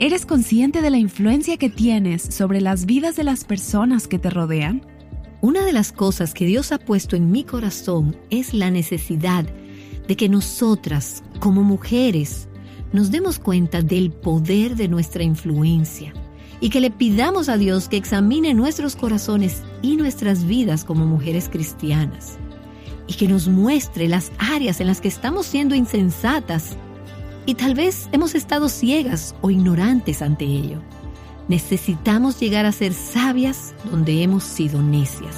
¿Eres consciente de la influencia que tienes sobre las vidas de las personas que te rodean? Una de las cosas que Dios ha puesto en mi corazón es la necesidad de que nosotras, como mujeres, nos demos cuenta del poder de nuestra influencia y que le pidamos a Dios que examine nuestros corazones y nuestras vidas como mujeres cristianas y que nos muestre las áreas en las que estamos siendo insensatas y tal vez hemos estado ciegas o ignorantes ante ello. Necesitamos llegar a ser sabias donde hemos sido necias.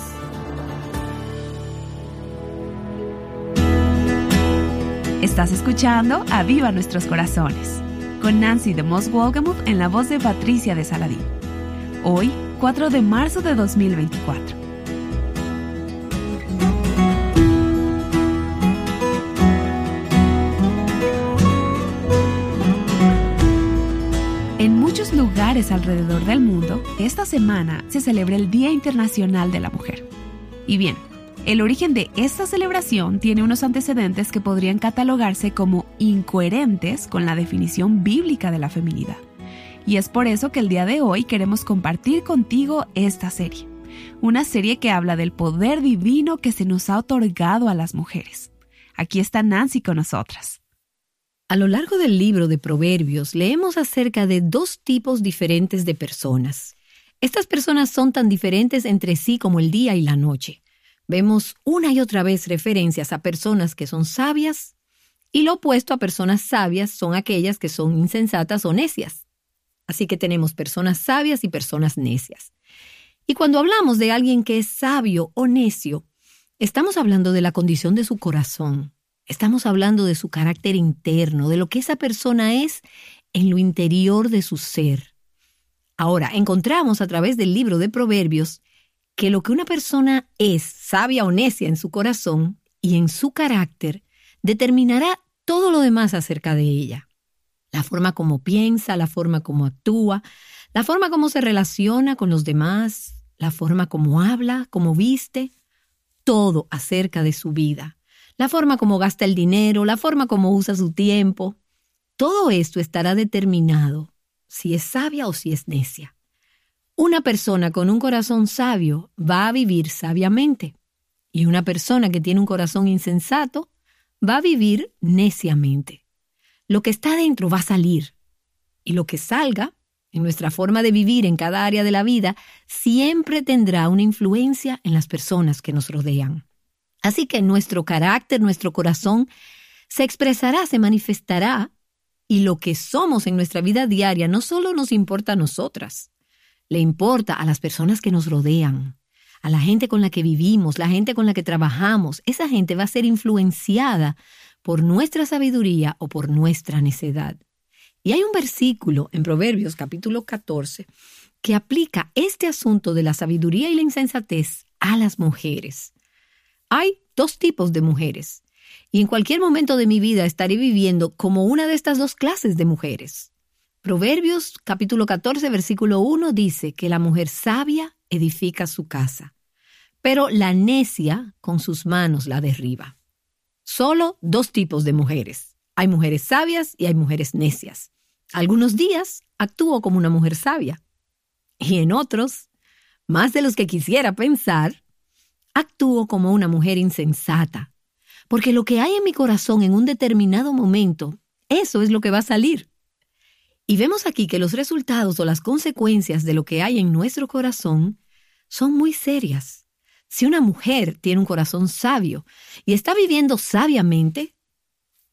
Estás escuchando A Viva Nuestros Corazones, con Nancy de Moss Wolgemuth en la voz de Patricia de Saladín. Hoy, 4 de marzo de 2024. Alrededor del mundo, esta semana se celebra el Día Internacional de la Mujer. Y bien, el origen de esta celebración tiene unos antecedentes que podrían catalogarse como incoherentes con la definición bíblica de la feminidad. Y es por eso que el día de hoy queremos compartir contigo esta serie. Una serie que habla del poder divino que se nos ha otorgado a las mujeres. Aquí está Nancy con nosotras. A lo largo del libro de Proverbios leemos acerca de dos tipos diferentes de personas. Estas personas son tan diferentes entre sí como el día y la noche. Vemos una y otra vez referencias a personas que son sabias y lo opuesto a personas sabias son aquellas que son insensatas o necias. Así que tenemos personas sabias y personas necias. Y cuando hablamos de alguien que es sabio o necio, estamos hablando de la condición de su corazón, Estamos hablando de su carácter interno, de lo que esa persona es en lo interior de su ser. Ahora, encontramos a través del libro de Proverbios que lo que una persona es, sabia o necia en su corazón y en su carácter, determinará todo lo demás acerca de ella. La forma como piensa, la forma como actúa, la forma como se relaciona con los demás, la forma como habla, como viste, todo acerca de su vida la forma como gasta el dinero, la forma como usa su tiempo. Todo esto estará determinado si es sabia o si es necia. Una persona con un corazón sabio va a vivir sabiamente y una persona que tiene un corazón insensato va a vivir neciamente. Lo que está dentro va a salir y lo que salga en nuestra forma de vivir en cada área de la vida siempre tendrá una influencia en las personas que nos rodean. Así que nuestro carácter, nuestro corazón, se expresará, se manifestará, y lo que somos en nuestra vida diaria no solo nos importa a nosotras, le importa a las personas que nos rodean, a la gente con la que vivimos, la gente con la que trabajamos. Esa gente va a ser influenciada por nuestra sabiduría o por nuestra necedad. Y hay un versículo en Proverbios capítulo 14 que aplica este asunto de la sabiduría y la insensatez a las mujeres. Hay dos tipos de mujeres, y en cualquier momento de mi vida estaré viviendo como una de estas dos clases de mujeres. Proverbios capítulo 14 versículo 1 dice que la mujer sabia edifica su casa, pero la necia con sus manos la derriba. Solo dos tipos de mujeres. Hay mujeres sabias y hay mujeres necias. Algunos días actúo como una mujer sabia y en otros, más de los que quisiera pensar, actúo como una mujer insensata, porque lo que hay en mi corazón en un determinado momento, eso es lo que va a salir. Y vemos aquí que los resultados o las consecuencias de lo que hay en nuestro corazón son muy serias. Si una mujer tiene un corazón sabio y está viviendo sabiamente,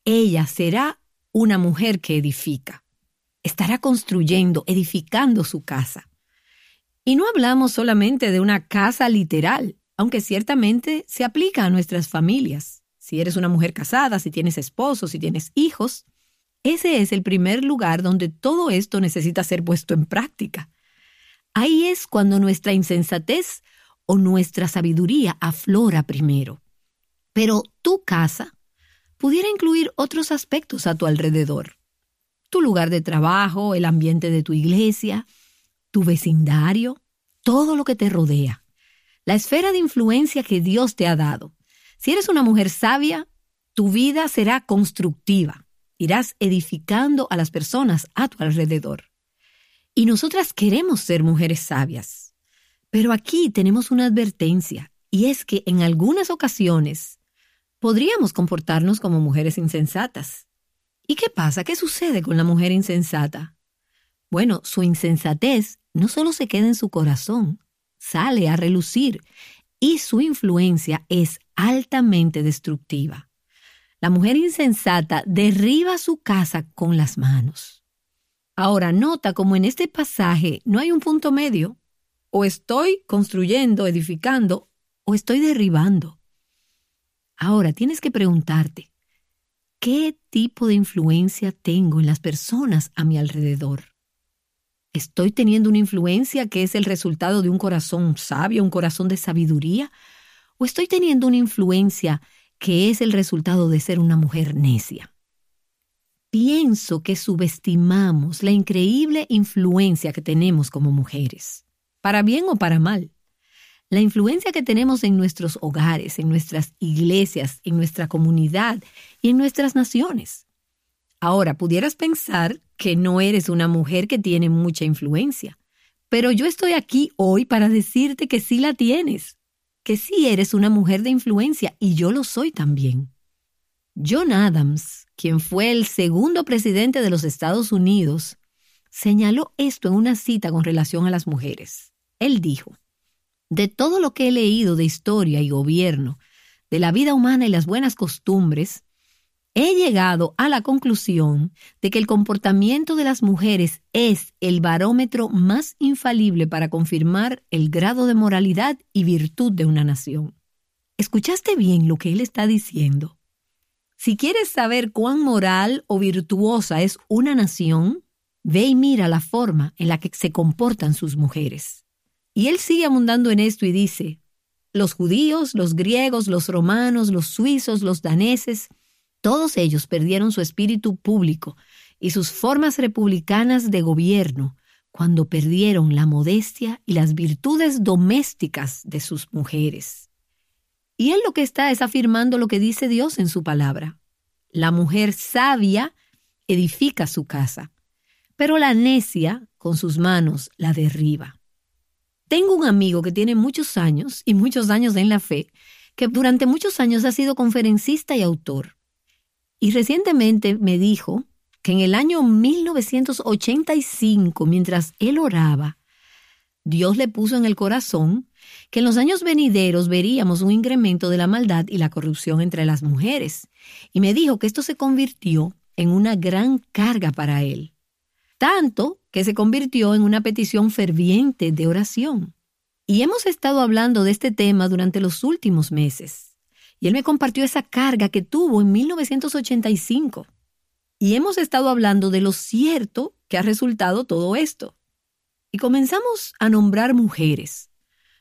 ella será una mujer que edifica. Estará construyendo, edificando su casa. Y no hablamos solamente de una casa literal, aunque ciertamente se aplica a nuestras familias. Si eres una mujer casada, si tienes esposo, si tienes hijos, ese es el primer lugar donde todo esto necesita ser puesto en práctica. Ahí es cuando nuestra insensatez o nuestra sabiduría aflora primero. Pero tu casa pudiera incluir otros aspectos a tu alrededor. Tu lugar de trabajo, el ambiente de tu iglesia, tu vecindario, todo lo que te rodea la esfera de influencia que Dios te ha dado. Si eres una mujer sabia, tu vida será constructiva. Irás edificando a las personas a tu alrededor. Y nosotras queremos ser mujeres sabias. Pero aquí tenemos una advertencia, y es que en algunas ocasiones podríamos comportarnos como mujeres insensatas. ¿Y qué pasa? ¿Qué sucede con la mujer insensata? Bueno, su insensatez no solo se queda en su corazón, sale a relucir y su influencia es altamente destructiva. La mujer insensata derriba su casa con las manos. Ahora nota como en este pasaje no hay un punto medio. O estoy construyendo, edificando, o estoy derribando. Ahora tienes que preguntarte, ¿qué tipo de influencia tengo en las personas a mi alrededor? ¿Estoy teniendo una influencia que es el resultado de un corazón sabio, un corazón de sabiduría? ¿O estoy teniendo una influencia que es el resultado de ser una mujer necia? Pienso que subestimamos la increíble influencia que tenemos como mujeres, para bien o para mal. La influencia que tenemos en nuestros hogares, en nuestras iglesias, en nuestra comunidad y en nuestras naciones. Ahora, pudieras pensar que no eres una mujer que tiene mucha influencia, pero yo estoy aquí hoy para decirte que sí la tienes, que sí eres una mujer de influencia y yo lo soy también. John Adams, quien fue el segundo presidente de los Estados Unidos, señaló esto en una cita con relación a las mujeres. Él dijo, de todo lo que he leído de historia y gobierno, de la vida humana y las buenas costumbres, he llegado a la conclusión de que el comportamiento de las mujeres es el barómetro más infalible para confirmar el grado de moralidad y virtud de una nación. ¿Escuchaste bien lo que él está diciendo? Si quieres saber cuán moral o virtuosa es una nación, ve y mira la forma en la que se comportan sus mujeres. Y él sigue abundando en esto y dice, los judíos, los griegos, los romanos, los suizos, los daneses, todos ellos perdieron su espíritu público y sus formas republicanas de gobierno cuando perdieron la modestia y las virtudes domésticas de sus mujeres. Y él lo que está es afirmando lo que dice Dios en su palabra. La mujer sabia edifica su casa, pero la necia con sus manos la derriba. Tengo un amigo que tiene muchos años y muchos años en la fe, que durante muchos años ha sido conferencista y autor. Y recientemente me dijo que en el año 1985, mientras él oraba, Dios le puso en el corazón que en los años venideros veríamos un incremento de la maldad y la corrupción entre las mujeres. Y me dijo que esto se convirtió en una gran carga para él. Tanto que se convirtió en una petición ferviente de oración. Y hemos estado hablando de este tema durante los últimos meses. Y él me compartió esa carga que tuvo en 1985. Y hemos estado hablando de lo cierto que ha resultado todo esto. Y comenzamos a nombrar mujeres.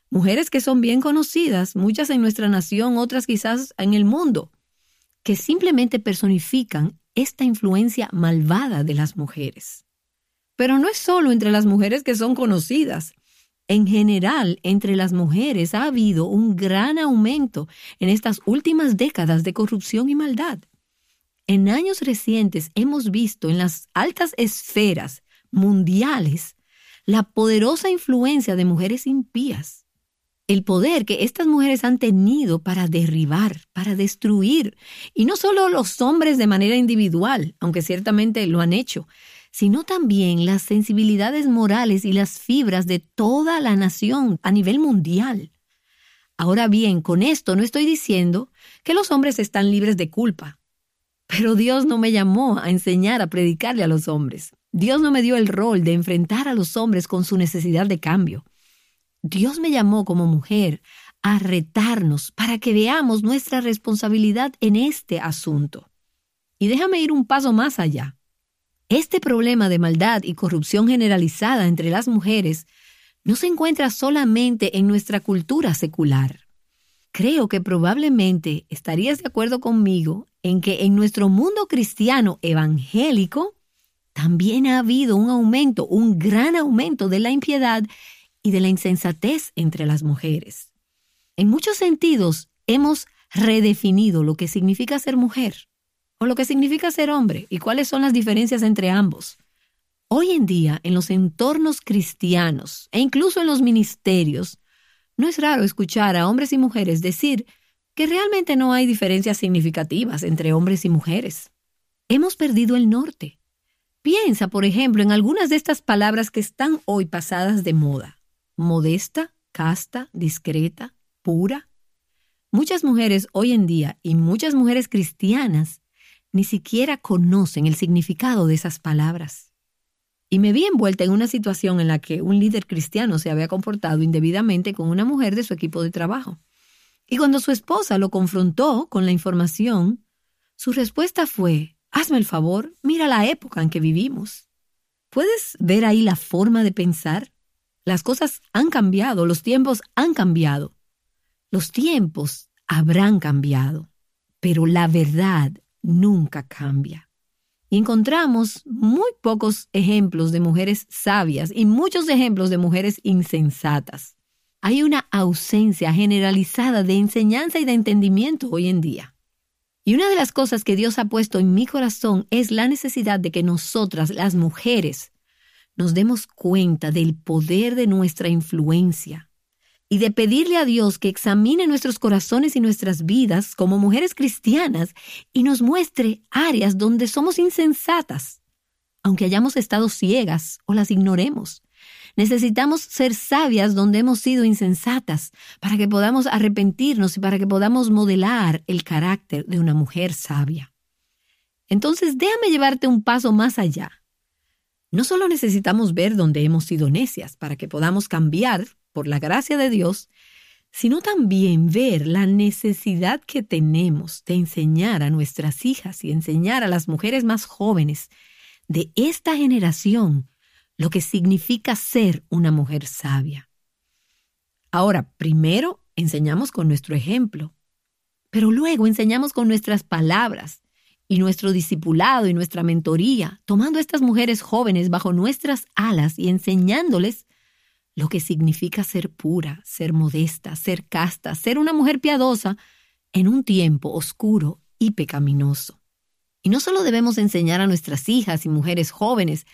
Mujeres que son bien conocidas, muchas en nuestra nación, otras quizás en el mundo, que simplemente personifican esta influencia malvada de las mujeres. Pero no es solo entre las mujeres que son conocidas, en general, entre las mujeres ha habido un gran aumento en estas últimas décadas de corrupción y maldad. En años recientes hemos visto en las altas esferas mundiales la poderosa influencia de mujeres impías, el poder que estas mujeres han tenido para derribar, para destruir, y no solo los hombres de manera individual, aunque ciertamente lo han hecho, sino también las sensibilidades morales y las fibras de toda la nación a nivel mundial. Ahora bien, con esto no estoy diciendo que los hombres están libres de culpa, pero Dios no me llamó a enseñar a predicarle a los hombres. Dios no me dio el rol de enfrentar a los hombres con su necesidad de cambio. Dios me llamó como mujer a retarnos para que veamos nuestra responsabilidad en este asunto. Y déjame ir un paso más allá. Este problema de maldad y corrupción generalizada entre las mujeres no se encuentra solamente en nuestra cultura secular. Creo que probablemente estarías de acuerdo conmigo en que en nuestro mundo cristiano evangélico también ha habido un aumento, un gran aumento de la impiedad y de la insensatez entre las mujeres. En muchos sentidos, hemos redefinido lo que significa ser mujer o lo que significa ser hombre y cuáles son las diferencias entre ambos. Hoy en día, en los entornos cristianos e incluso en los ministerios, no es raro escuchar a hombres y mujeres decir que realmente no hay diferencias significativas entre hombres y mujeres. Hemos perdido el norte. Piensa, por ejemplo, en algunas de estas palabras que están hoy pasadas de moda. Modesta, casta, discreta, pura. Muchas mujeres hoy en día y muchas mujeres cristianas ni siquiera conocen el significado de esas palabras. Y me vi envuelta en una situación en la que un líder cristiano se había comportado indebidamente con una mujer de su equipo de trabajo. Y cuando su esposa lo confrontó con la información, su respuesta fue, hazme el favor, mira la época en que vivimos. ¿Puedes ver ahí la forma de pensar? Las cosas han cambiado, los tiempos han cambiado. Los tiempos habrán cambiado, pero la verdad nunca cambia. Encontramos muy pocos ejemplos de mujeres sabias y muchos ejemplos de mujeres insensatas hay una ausencia generalizada de enseñanza y de entendimiento hoy en día. Y una de las cosas que Dios ha puesto en mi corazón es la necesidad de que nosotras, las mujeres, nos demos cuenta del poder de nuestra influencia y de pedirle a Dios que examine nuestros corazones y nuestras vidas como mujeres cristianas y nos muestre áreas donde somos insensatas, aunque hayamos estado ciegas o las ignoremos. Necesitamos ser sabias donde hemos sido insensatas, para que podamos arrepentirnos y para que podamos modelar el carácter de una mujer sabia. Entonces, déjame llevarte un paso más allá. No solo necesitamos ver donde hemos sido necias para que podamos cambiar por la gracia de Dios, sino también ver la necesidad que tenemos de enseñar a nuestras hijas y enseñar a las mujeres más jóvenes de esta generación lo que significa ser una mujer sabia. Ahora, primero enseñamos con nuestro ejemplo, pero luego enseñamos con nuestras palabras y nuestro discipulado y nuestra mentoría, tomando a estas mujeres jóvenes bajo nuestras alas y enseñándoles lo que significa ser pura, ser modesta, ser casta, ser una mujer piadosa en un tiempo oscuro y pecaminoso. Y no solo debemos enseñar a nuestras hijas y mujeres jóvenes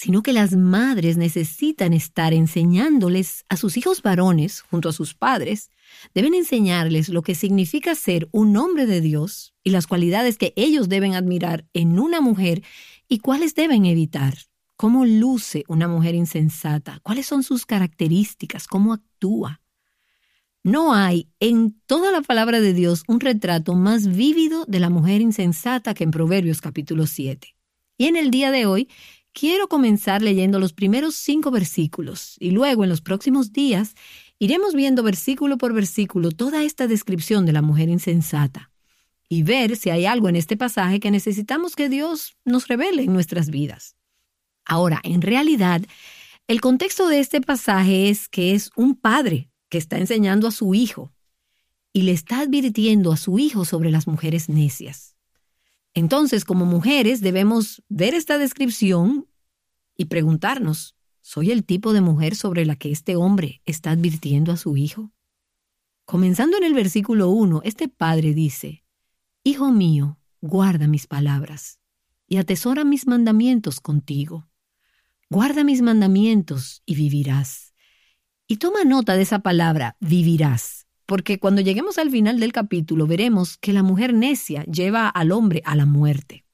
sino que las madres necesitan estar enseñándoles a sus hijos varones, junto a sus padres, deben enseñarles lo que significa ser un hombre de Dios y las cualidades que ellos deben admirar en una mujer y cuáles deben evitar. ¿Cómo luce una mujer insensata? ¿Cuáles son sus características? ¿Cómo actúa? No hay en toda la palabra de Dios un retrato más vívido de la mujer insensata que en Proverbios capítulo 7. Y en el día de hoy Quiero comenzar leyendo los primeros cinco versículos y luego en los próximos días iremos viendo versículo por versículo toda esta descripción de la mujer insensata y ver si hay algo en este pasaje que necesitamos que Dios nos revele en nuestras vidas. Ahora, en realidad, el contexto de este pasaje es que es un padre que está enseñando a su hijo y le está advirtiendo a su hijo sobre las mujeres necias. Entonces, como mujeres, debemos ver esta descripción y preguntarnos, ¿soy el tipo de mujer sobre la que este hombre está advirtiendo a su hijo? Comenzando en el versículo 1, este padre dice, Hijo mío, guarda mis palabras y atesora mis mandamientos contigo. Guarda mis mandamientos y vivirás. Y toma nota de esa palabra, vivirás, porque cuando lleguemos al final del capítulo veremos que la mujer necia lleva al hombre a la muerte.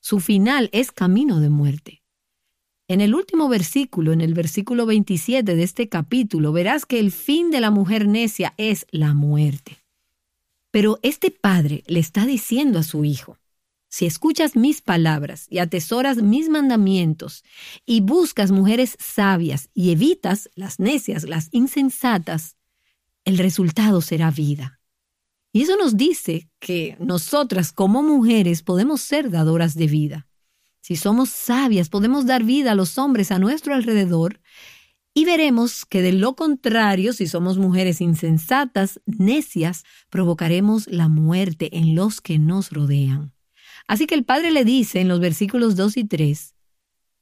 Su final es camino de muerte. En el último versículo, en el versículo 27 de este capítulo, verás que el fin de la mujer necia es la muerte. Pero este padre le está diciendo a su hijo, si escuchas mis palabras y atesoras mis mandamientos y buscas mujeres sabias y evitas las necias, las insensatas, el resultado será vida. Y eso nos dice que nosotras como mujeres podemos ser dadoras de vida. Si somos sabias, podemos dar vida a los hombres a nuestro alrededor y veremos que de lo contrario, si somos mujeres insensatas, necias, provocaremos la muerte en los que nos rodean. Así que el Padre le dice en los versículos 2 y 3,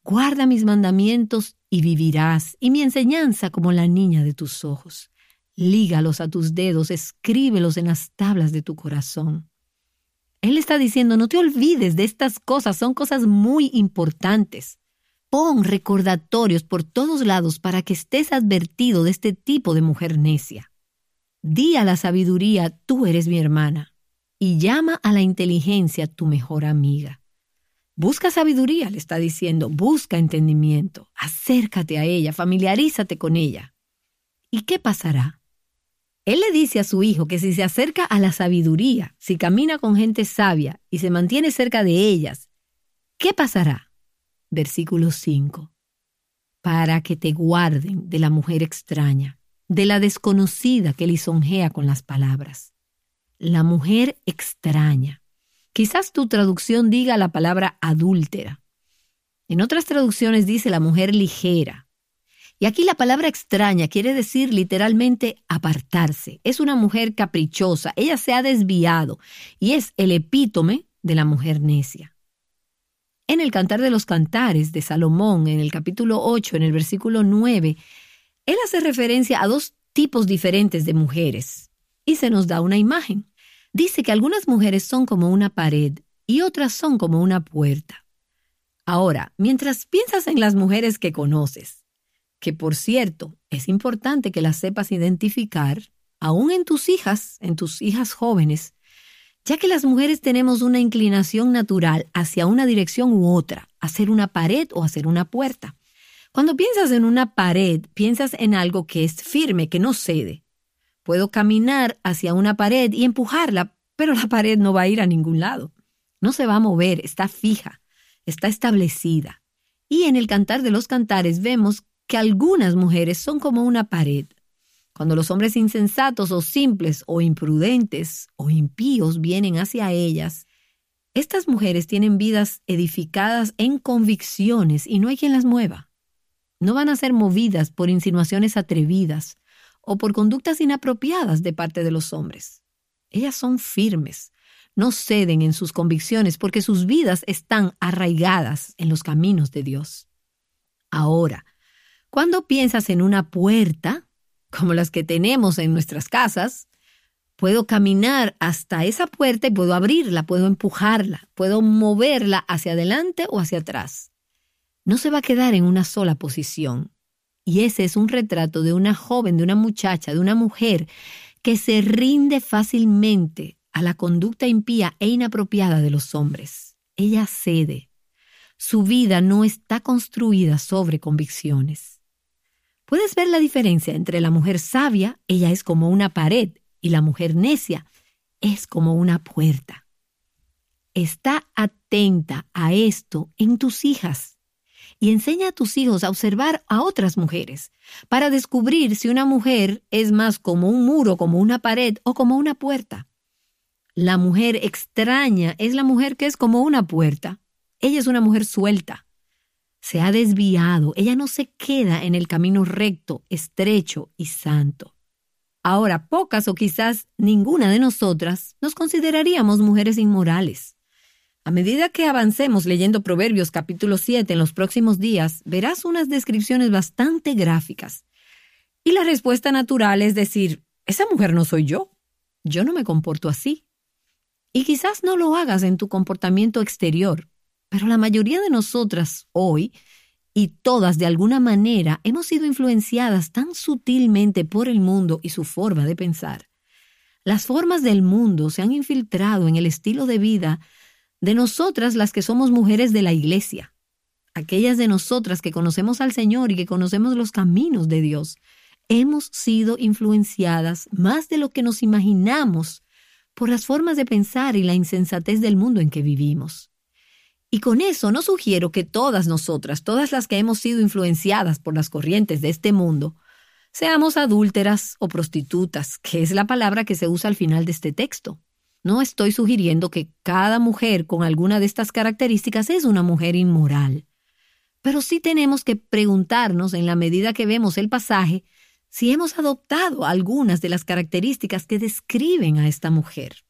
Guarda mis mandamientos y vivirás, y mi enseñanza como la niña de tus ojos lígalos a tus dedos, escríbelos en las tablas de tu corazón. Él está diciendo, no te olvides de estas cosas, son cosas muy importantes. Pon recordatorios por todos lados para que estés advertido de este tipo de mujer necia. Di a la sabiduría, tú eres mi hermana, y llama a la inteligencia tu mejor amiga. Busca sabiduría, le está diciendo, busca entendimiento, acércate a ella, familiarízate con ella. ¿Y qué pasará? Él le dice a su hijo que si se acerca a la sabiduría, si camina con gente sabia y se mantiene cerca de ellas, ¿qué pasará? Versículo 5. Para que te guarden de la mujer extraña, de la desconocida que lisonjea con las palabras. La mujer extraña. Quizás tu traducción diga la palabra adúltera. En otras traducciones dice la mujer ligera, y aquí la palabra extraña quiere decir literalmente apartarse. Es una mujer caprichosa, ella se ha desviado y es el epítome de la mujer necia. En el Cantar de los Cantares de Salomón, en el capítulo 8, en el versículo 9, él hace referencia a dos tipos diferentes de mujeres y se nos da una imagen. Dice que algunas mujeres son como una pared y otras son como una puerta. Ahora, mientras piensas en las mujeres que conoces, que por cierto, es importante que las sepas identificar, aún en tus hijas, en tus hijas jóvenes, ya que las mujeres tenemos una inclinación natural hacia una dirección u otra, hacer una pared o hacer una puerta. Cuando piensas en una pared, piensas en algo que es firme, que no cede. Puedo caminar hacia una pared y empujarla, pero la pared no va a ir a ningún lado. No se va a mover, está fija, está establecida. Y en el cantar de los cantares vemos que algunas mujeres son como una pared. Cuando los hombres insensatos o simples o imprudentes o impíos vienen hacia ellas, estas mujeres tienen vidas edificadas en convicciones y no hay quien las mueva. No van a ser movidas por insinuaciones atrevidas o por conductas inapropiadas de parte de los hombres. Ellas son firmes, no ceden en sus convicciones porque sus vidas están arraigadas en los caminos de Dios. Ahora, cuando piensas en una puerta, como las que tenemos en nuestras casas, puedo caminar hasta esa puerta y puedo abrirla, puedo empujarla, puedo moverla hacia adelante o hacia atrás. No se va a quedar en una sola posición. Y ese es un retrato de una joven, de una muchacha, de una mujer que se rinde fácilmente a la conducta impía e inapropiada de los hombres. Ella cede. Su vida no está construida sobre convicciones. Puedes ver la diferencia entre la mujer sabia, ella es como una pared, y la mujer necia es como una puerta. Está atenta a esto en tus hijas y enseña a tus hijos a observar a otras mujeres para descubrir si una mujer es más como un muro, como una pared o como una puerta. La mujer extraña es la mujer que es como una puerta. Ella es una mujer suelta se ha desviado, ella no se queda en el camino recto, estrecho y santo. Ahora, pocas o quizás ninguna de nosotras nos consideraríamos mujeres inmorales. A medida que avancemos leyendo Proverbios capítulo 7 en los próximos días, verás unas descripciones bastante gráficas. Y la respuesta natural es decir, esa mujer no soy yo. Yo no me comporto así. Y quizás no lo hagas en tu comportamiento exterior, pero la mayoría de nosotras hoy, y todas de alguna manera, hemos sido influenciadas tan sutilmente por el mundo y su forma de pensar. Las formas del mundo se han infiltrado en el estilo de vida de nosotras las que somos mujeres de la iglesia, aquellas de nosotras que conocemos al Señor y que conocemos los caminos de Dios. Hemos sido influenciadas más de lo que nos imaginamos por las formas de pensar y la insensatez del mundo en que vivimos. Y con eso no sugiero que todas nosotras, todas las que hemos sido influenciadas por las corrientes de este mundo, seamos adúlteras o prostitutas, que es la palabra que se usa al final de este texto. No estoy sugiriendo que cada mujer con alguna de estas características es una mujer inmoral. Pero sí tenemos que preguntarnos, en la medida que vemos el pasaje, si hemos adoptado algunas de las características que describen a esta mujer.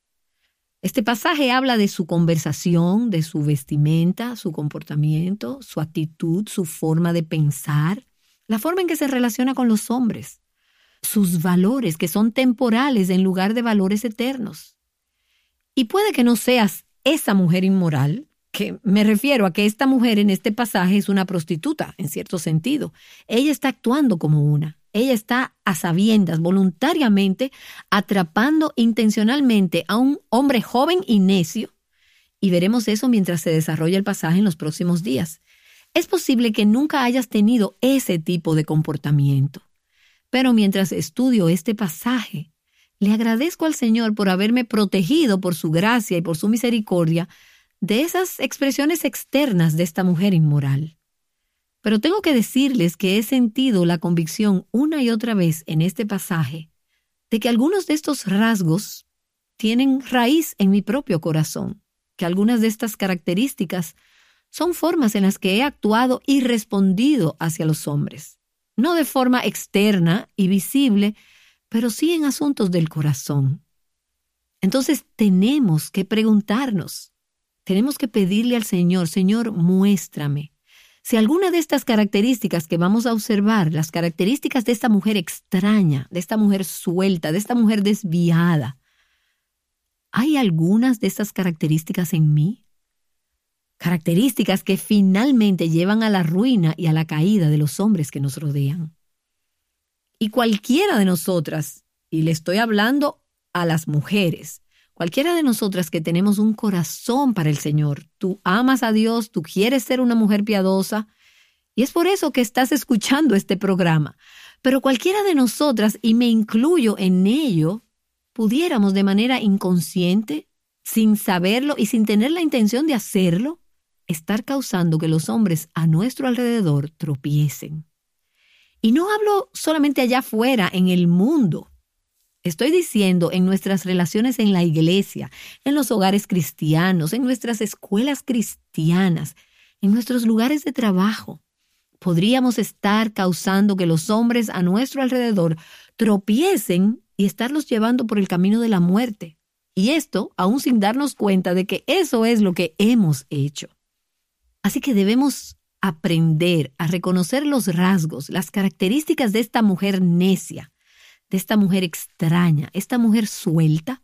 Este pasaje habla de su conversación, de su vestimenta, su comportamiento, su actitud, su forma de pensar, la forma en que se relaciona con los hombres, sus valores que son temporales en lugar de valores eternos. Y puede que no seas esa mujer inmoral, que me refiero a que esta mujer en este pasaje es una prostituta, en cierto sentido. Ella está actuando como una. Ella está a sabiendas, voluntariamente, atrapando intencionalmente a un hombre joven y necio. Y veremos eso mientras se desarrolla el pasaje en los próximos días. Es posible que nunca hayas tenido ese tipo de comportamiento. Pero mientras estudio este pasaje, le agradezco al Señor por haberme protegido por su gracia y por su misericordia de esas expresiones externas de esta mujer inmoral. Pero tengo que decirles que he sentido la convicción una y otra vez en este pasaje de que algunos de estos rasgos tienen raíz en mi propio corazón, que algunas de estas características son formas en las que he actuado y respondido hacia los hombres, no de forma externa y visible, pero sí en asuntos del corazón. Entonces tenemos que preguntarnos, tenemos que pedirle al Señor, Señor, muéstrame. Si alguna de estas características que vamos a observar, las características de esta mujer extraña, de esta mujer suelta, de esta mujer desviada, ¿hay algunas de estas características en mí? Características que finalmente llevan a la ruina y a la caída de los hombres que nos rodean. Y cualquiera de nosotras, y le estoy hablando a las mujeres, cualquiera de nosotras que tenemos un corazón para el Señor, tú amas a Dios, tú quieres ser una mujer piadosa, y es por eso que estás escuchando este programa. Pero cualquiera de nosotras, y me incluyo en ello, pudiéramos de manera inconsciente, sin saberlo y sin tener la intención de hacerlo, estar causando que los hombres a nuestro alrededor tropiecen. Y no hablo solamente allá afuera, en el mundo. Estoy diciendo en nuestras relaciones en la iglesia, en los hogares cristianos, en nuestras escuelas cristianas, en nuestros lugares de trabajo. Podríamos estar causando que los hombres a nuestro alrededor tropiecen y estarlos llevando por el camino de la muerte. Y esto aún sin darnos cuenta de que eso es lo que hemos hecho. Así que debemos aprender a reconocer los rasgos, las características de esta mujer necia, de esta mujer extraña, esta mujer suelta,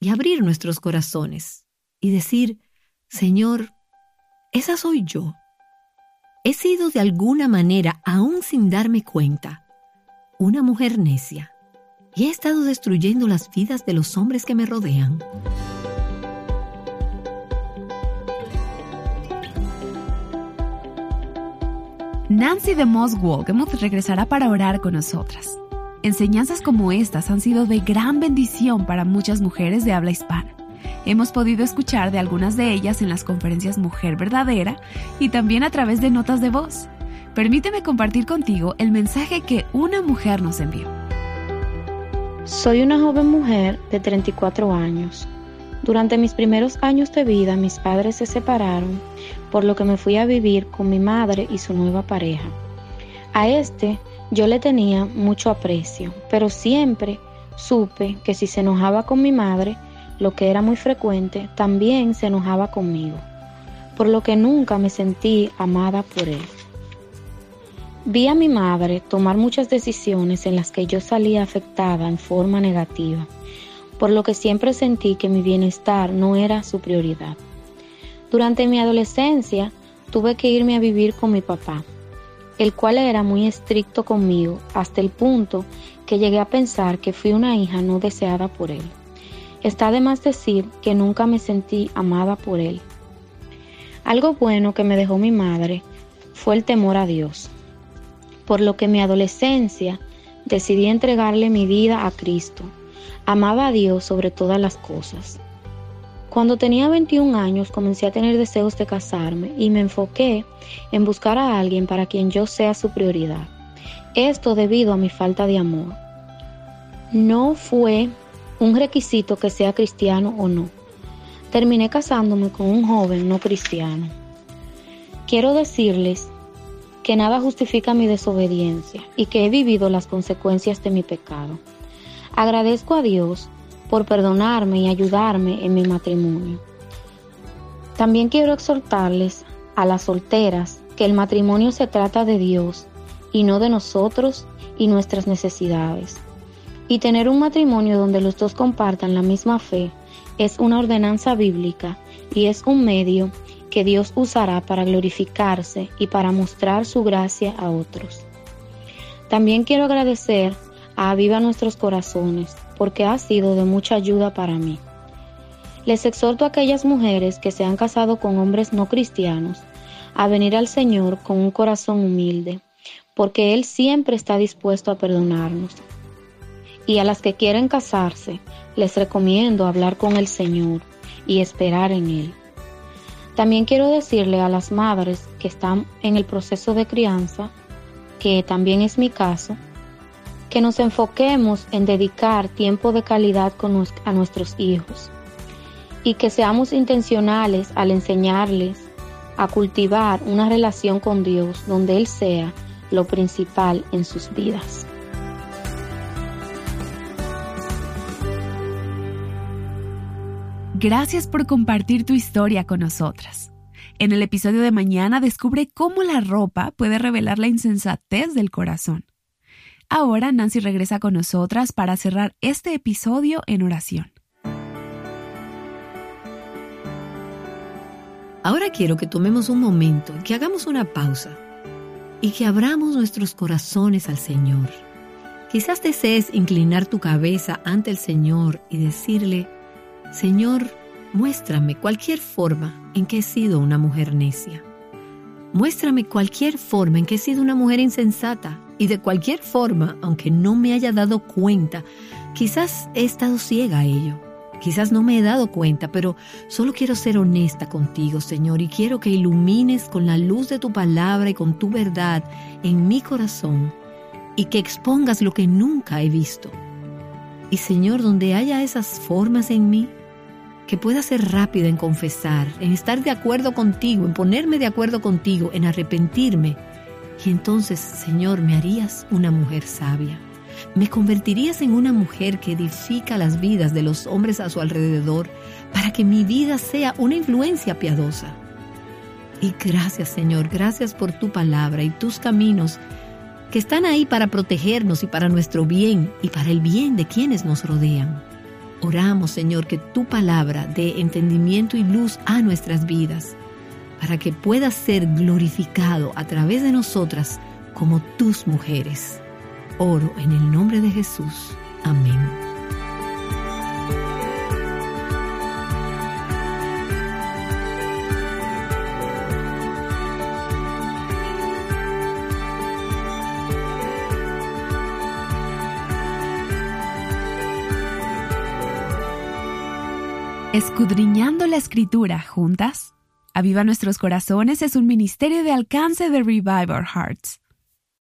y abrir nuestros corazones y decir, Señor, esa soy yo. He sido de alguna manera, aún sin darme cuenta, una mujer necia, y he estado destruyendo las vidas de los hombres que me rodean. Nancy de Moss Wolgemuth regresará para orar con nosotras. Enseñanzas como estas han sido de gran bendición para muchas mujeres de habla hispana. Hemos podido escuchar de algunas de ellas en las conferencias Mujer Verdadera y también a través de notas de voz. Permíteme compartir contigo el mensaje que una mujer nos envió. Soy una joven mujer de 34 años. Durante mis primeros años de vida mis padres se separaron por lo que me fui a vivir con mi madre y su nueva pareja. A este yo le tenía mucho aprecio, pero siempre supe que si se enojaba con mi madre, lo que era muy frecuente, también se enojaba conmigo, por lo que nunca me sentí amada por él. Vi a mi madre tomar muchas decisiones en las que yo salía afectada en forma negativa, por lo que siempre sentí que mi bienestar no era su prioridad. Durante mi adolescencia tuve que irme a vivir con mi papá, el cual era muy estricto conmigo hasta el punto que llegué a pensar que fui una hija no deseada por él. Está de más decir que nunca me sentí amada por él. Algo bueno que me dejó mi madre fue el temor a Dios, por lo que en mi adolescencia decidí entregarle mi vida a Cristo. Amaba a Dios sobre todas las cosas. Cuando tenía 21 años comencé a tener deseos de casarme y me enfoqué en buscar a alguien para quien yo sea su prioridad. Esto debido a mi falta de amor. No fue un requisito que sea cristiano o no. Terminé casándome con un joven no cristiano. Quiero decirles que nada justifica mi desobediencia y que he vivido las consecuencias de mi pecado. Agradezco a Dios por perdonarme y ayudarme en mi matrimonio. También quiero exhortarles a las solteras que el matrimonio se trata de Dios y no de nosotros y nuestras necesidades. Y tener un matrimonio donde los dos compartan la misma fe es una ordenanza bíblica y es un medio que Dios usará para glorificarse y para mostrar su gracia a otros. También quiero agradecer Aviva Nuestros Corazones porque ha sido de mucha ayuda para mí. Les exhorto a aquellas mujeres que se han casado con hombres no cristianos a venir al Señor con un corazón humilde, porque Él siempre está dispuesto a perdonarnos. Y a las que quieren casarse, les recomiendo hablar con el Señor y esperar en Él. También quiero decirle a las madres que están en el proceso de crianza, que también es mi caso, que nos enfoquemos en dedicar tiempo de calidad a nuestros hijos y que seamos intencionales al enseñarles a cultivar una relación con Dios donde Él sea lo principal en sus vidas. Gracias por compartir tu historia con nosotras. En el episodio de mañana descubre cómo la ropa puede revelar la insensatez del corazón. Ahora Nancy regresa con nosotras para cerrar este episodio en oración. Ahora quiero que tomemos un momento, que hagamos una pausa y que abramos nuestros corazones al Señor. Quizás desees inclinar tu cabeza ante el Señor y decirle, Señor, muéstrame cualquier forma en que he sido una mujer necia. Muéstrame cualquier forma en que he sido una mujer insensata y de cualquier forma, aunque no me haya dado cuenta, quizás he estado ciega a ello. Quizás no me he dado cuenta, pero solo quiero ser honesta contigo, Señor, y quiero que ilumines con la luz de tu palabra y con tu verdad en mi corazón y que expongas lo que nunca he visto. Y Señor, donde haya esas formas en mí, que pueda ser rápida en confesar, en estar de acuerdo contigo, en ponerme de acuerdo contigo, en arrepentirme. Y entonces, Señor, me harías una mujer sabia. Me convertirías en una mujer que edifica las vidas de los hombres a su alrededor para que mi vida sea una influencia piadosa. Y gracias Señor, gracias por tu palabra y tus caminos que están ahí para protegernos y para nuestro bien y para el bien de quienes nos rodean. Oramos, Señor, que tu palabra dé entendimiento y luz a nuestras vidas, para que puedas ser glorificado a través de nosotras como tus mujeres. Oro en el nombre de Jesús. Amén. Escudriñando la escritura juntas. Aviva Nuestros Corazones es un ministerio de alcance de Revive Our Hearts.